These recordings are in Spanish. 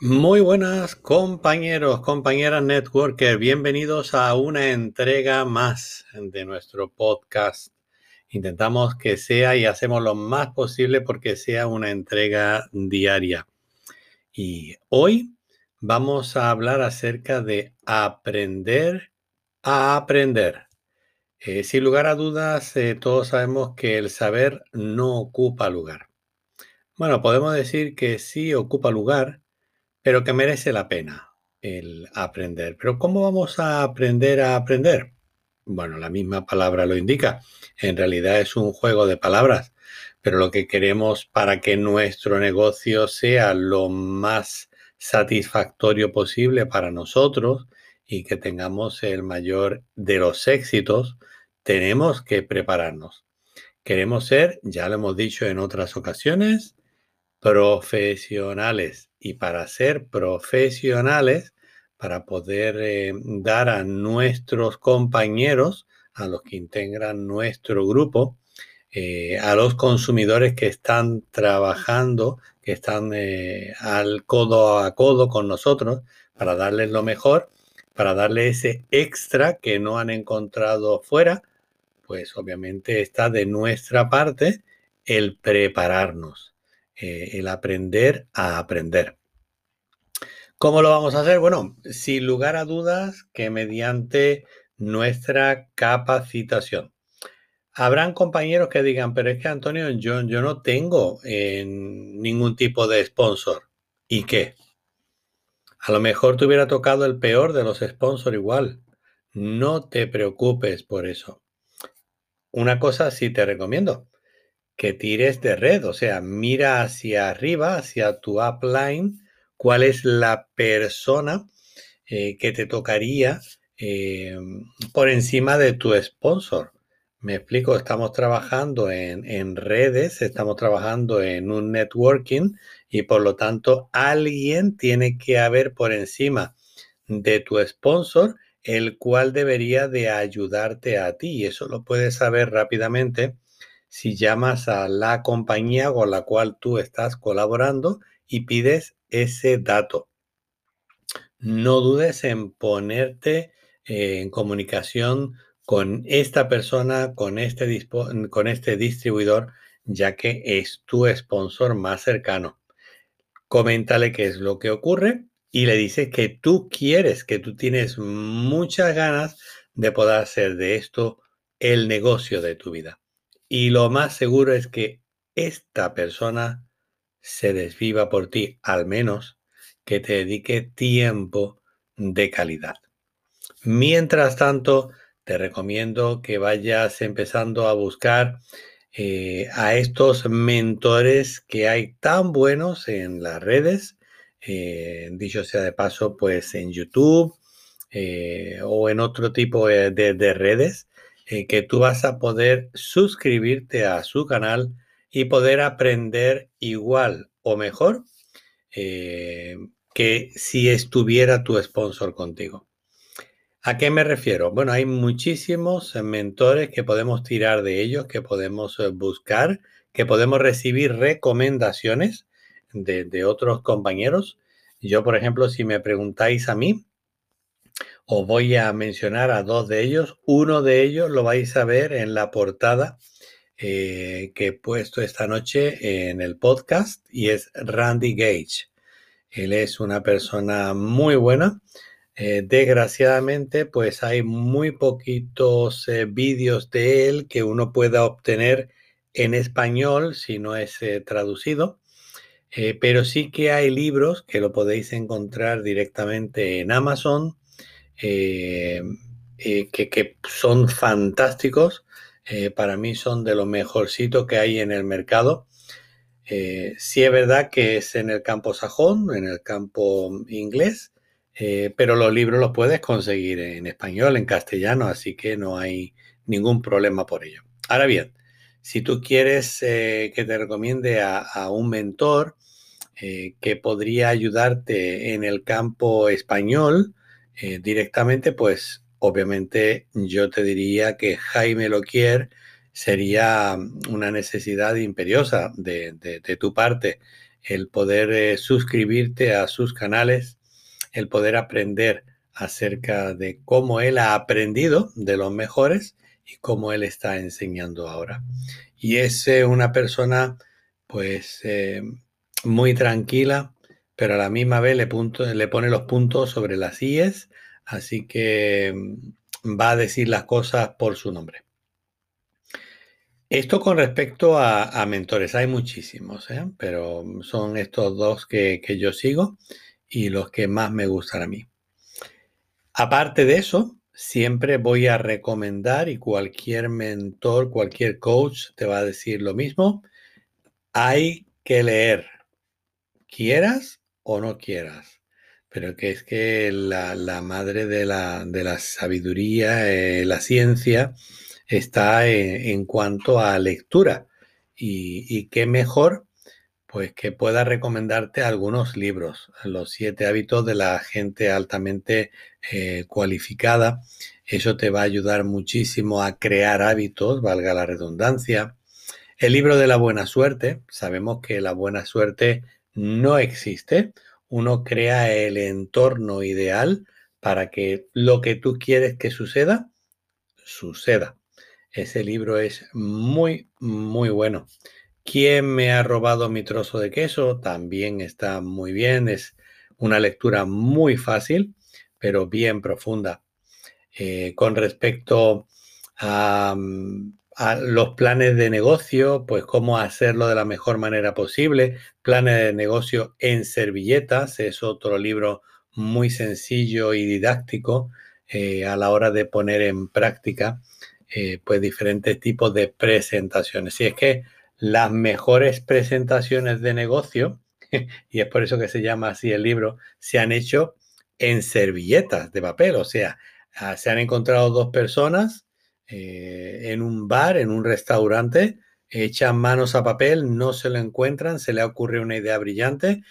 Muy buenas compañeros, compañeras networker, bienvenidos a una entrega más de nuestro podcast. Intentamos que sea y hacemos lo más posible porque sea una entrega diaria. Y hoy vamos a hablar acerca de aprender a aprender. Eh, sin lugar a dudas, eh, todos sabemos que el saber no ocupa lugar. Bueno, podemos decir que sí ocupa lugar, pero que merece la pena el aprender. Pero ¿cómo vamos a aprender a aprender? Bueno, la misma palabra lo indica. En realidad es un juego de palabras, pero lo que queremos para que nuestro negocio sea lo más satisfactorio posible para nosotros y que tengamos el mayor de los éxitos, tenemos que prepararnos. Queremos ser, ya lo hemos dicho en otras ocasiones, profesionales. Y para ser profesionales, para poder eh, dar a nuestros compañeros, a los que integran nuestro grupo, eh, a los consumidores que están trabajando, que están eh, al codo a codo con nosotros, para darles lo mejor, para darles ese extra que no han encontrado fuera, pues obviamente está de nuestra parte el prepararnos eh, el aprender a aprender. ¿Cómo lo vamos a hacer? Bueno, sin lugar a dudas que mediante nuestra capacitación. Habrán compañeros que digan, pero es que Antonio, yo, yo no tengo eh, ningún tipo de sponsor. ¿Y qué? A lo mejor te hubiera tocado el peor de los sponsors igual. No te preocupes por eso. Una cosa sí te recomiendo que tires de red, o sea, mira hacia arriba, hacia tu upline, cuál es la persona eh, que te tocaría eh, por encima de tu sponsor. Me explico, estamos trabajando en, en, redes, estamos trabajando en un networking y por lo tanto alguien tiene que haber por encima de tu sponsor, el cual debería de ayudarte a ti. Y eso lo puedes saber rápidamente si llamas a la compañía con la cual tú estás colaborando y pides ese dato. No dudes en ponerte en comunicación con esta persona, con este, con este distribuidor, ya que es tu sponsor más cercano. Coméntale qué es lo que ocurre y le dices que tú quieres, que tú tienes muchas ganas de poder hacer de esto el negocio de tu vida. Y lo más seguro es que esta persona se desviva por ti, al menos que te dedique tiempo de calidad. Mientras tanto, te recomiendo que vayas empezando a buscar eh, a estos mentores que hay tan buenos en las redes, eh, dicho sea de paso, pues en YouTube eh, o en otro tipo de redes eh, que tú vas a poder suscribirte a su canal y poder aprender igual o mejor eh, que si estuviera tu sponsor contigo. ¿A qué me refiero? Bueno, hay muchísimos mentores que podemos tirar de ellos, que podemos eh, buscar, que podemos recibir recomendaciones de, de otros compañeros. Yo, por ejemplo, si me preguntáis a mí, os voy a mencionar a dos de ellos. Uno de ellos lo vais a ver en la portada eh, que he puesto esta noche en el podcast y es Randy Gage. Él es una persona muy buena. Eh, desgraciadamente, pues hay muy poquitos eh, vídeos de él que uno pueda obtener en español si no es traducido. pero sí que hay libros que lo podéis encontrar directamente en Amazon eh, eh, que, son fantásticos. Eh, para mí son de lo mejorcito que hay en el mercado. sí es verdad que es en el campo sajón, en el campo inglés, pero los libros los puedes conseguir en español, en castellano, así que no hay ningún problema por ello. Ahora bien, si tú quieres que te recomiende a un mentor que podría ayudarte en el campo español, eh, directamente, pues obviamente yo te diría que Jaime Loquier sería una necesidad imperiosa de, tu parte. el poder eh, suscribirte a sus canales, el poder aprender acerca de cómo él ha aprendido de los mejores y cómo él está enseñando ahora. Y es eh, una persona pues muy tranquila, pero a la misma vez le, pone los puntos sobre las IES, así que mm, va a decir las cosas por su nombre. Esto con respecto a, mentores, hay muchísimos, ¿eh? pero son estos dos que, yo sigo y los que más me gustan a mí. Aparte de eso, siempre voy a recomendar y cualquier mentor, cualquier coach te va a decir lo mismo. Hay que leer, quieras o no quieras. Pero que es que la, madre de la, sabiduría, eh, la ciencia, está en, cuanto a lectura. Y, qué mejor, pues que pueda recomendarte algunos libros, Los siete hábitos de la gente altamente eh, cualificada. Eso te va a ayudar muchísimo a crear hábitos, valga la redundancia. El libro de la buena suerte, sabemos que la buena suerte no existe. Uno crea el entorno ideal para que lo que tú quieres que suceda, suceda. Ese libro es muy, muy bueno. ¿Quién me ha robado mi trozo de queso? También está muy bien. Es una lectura muy fácil, pero bien profunda. Eh, con respecto a, a, los planes de negocio, pues cómo hacerlo de la mejor manera posible. Planes de negocio en servilletas es otro libro muy sencillo y didáctico eh, a la hora de poner en práctica eh, pues diferentes tipos de presentaciones. Y es que las mejores presentaciones de negocio, y es por eso que se llama así el libro, se han hecho en servilletas de papel. O sea, ah, se han encontrado dos personas eh, en un bar, en un restaurante, echan manos a papel, no se lo encuentran, se le ocurre una idea brillante.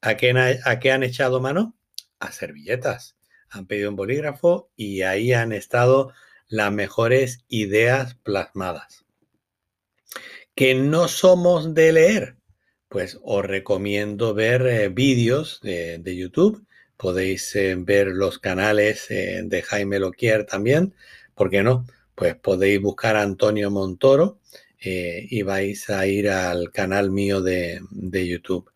¿A qué, ¿A qué han echado mano? A servilletas. Han pedido un bolígrafo y ahí han estado las mejores ideas plasmadas. Que no somos de leer, pues os recomiendo ver eh, vídeos de, YouTube. Podéis eh, ver los canales de Jaime Loquier también. ¿Por qué no? Pues podéis buscar a Antonio Montoro y vais a ir al canal mío de, YouTube.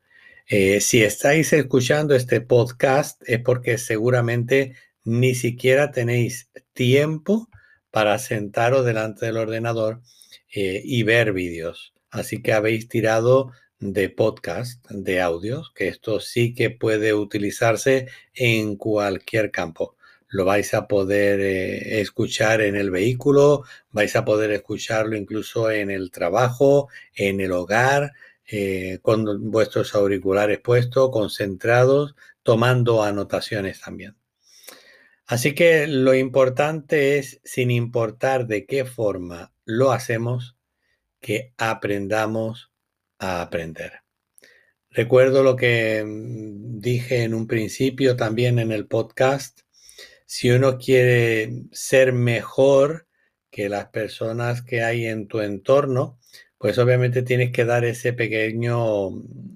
si estáis escuchando este podcast es porque seguramente ni siquiera tenéis tiempo para sentaros delante del ordenador eh, y ver vídeos. Así que habéis tirado de podcast, de audios, que esto sí que puede utilizarse en cualquier campo. Lo vais a poder eh, escuchar en el vehículo, vais a poder escucharlo incluso en el trabajo, en el hogar, eh, con vuestros auriculares puestos, concentrados, tomando anotaciones también. Así que lo importante es, sin importar de qué forma lo hacemos, que aprendamos a aprender. Recuerdo lo que mm, dije en un principio también en el podcast. Si uno quiere ser mejor que las personas que hay en tu entorno, pues obviamente tienes que dar ese pequeño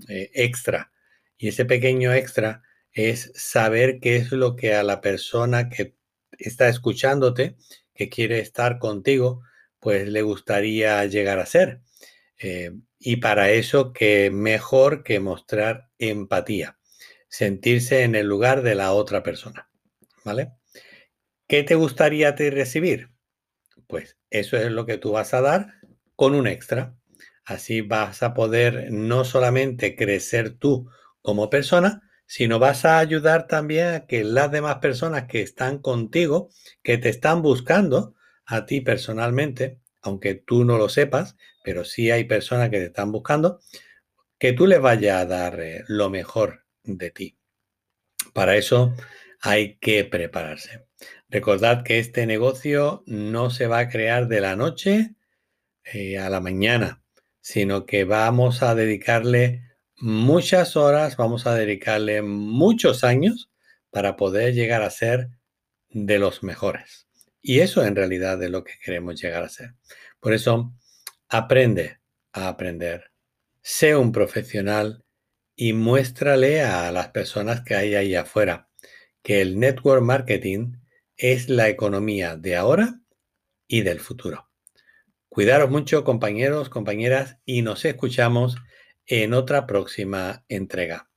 eh, extra. Y ese pequeño extra es saber qué es lo que a la persona que está escuchándote, que quiere estar contigo, pues le gustaría llegar a ser. Eh, y para eso, que mejor que mostrar empatía, sentirse en el lugar de la otra persona. ¿Vale? ¿Qué te gustaría recibir? Pues eso es lo que tú vas a dar con un extra. Así vas a poder no solamente crecer tú como persona, sino vas a ayudar también a que las demás personas que están contigo, que te están buscando a ti personalmente, aunque tú no lo sepas, pero sí hay personas que te están buscando, que tú les vayas a dar eh, lo mejor de ti. Para eso hay que prepararse. Recordad que este negocio no se va a crear de la noche eh, a la mañana, sino que vamos a dedicarle muchas horas, vamos a dedicarle muchos años para poder llegar a ser de los mejores. Y eso en realidad es lo que queremos llegar a ser. Por eso, aprende a aprender, sé un profesional y muéstrale a las personas que hay ahí afuera que el network marketing es la economía de ahora y del futuro. Cuidaros mucho compañeros, compañeras y nos escuchamos en otra próxima entrega.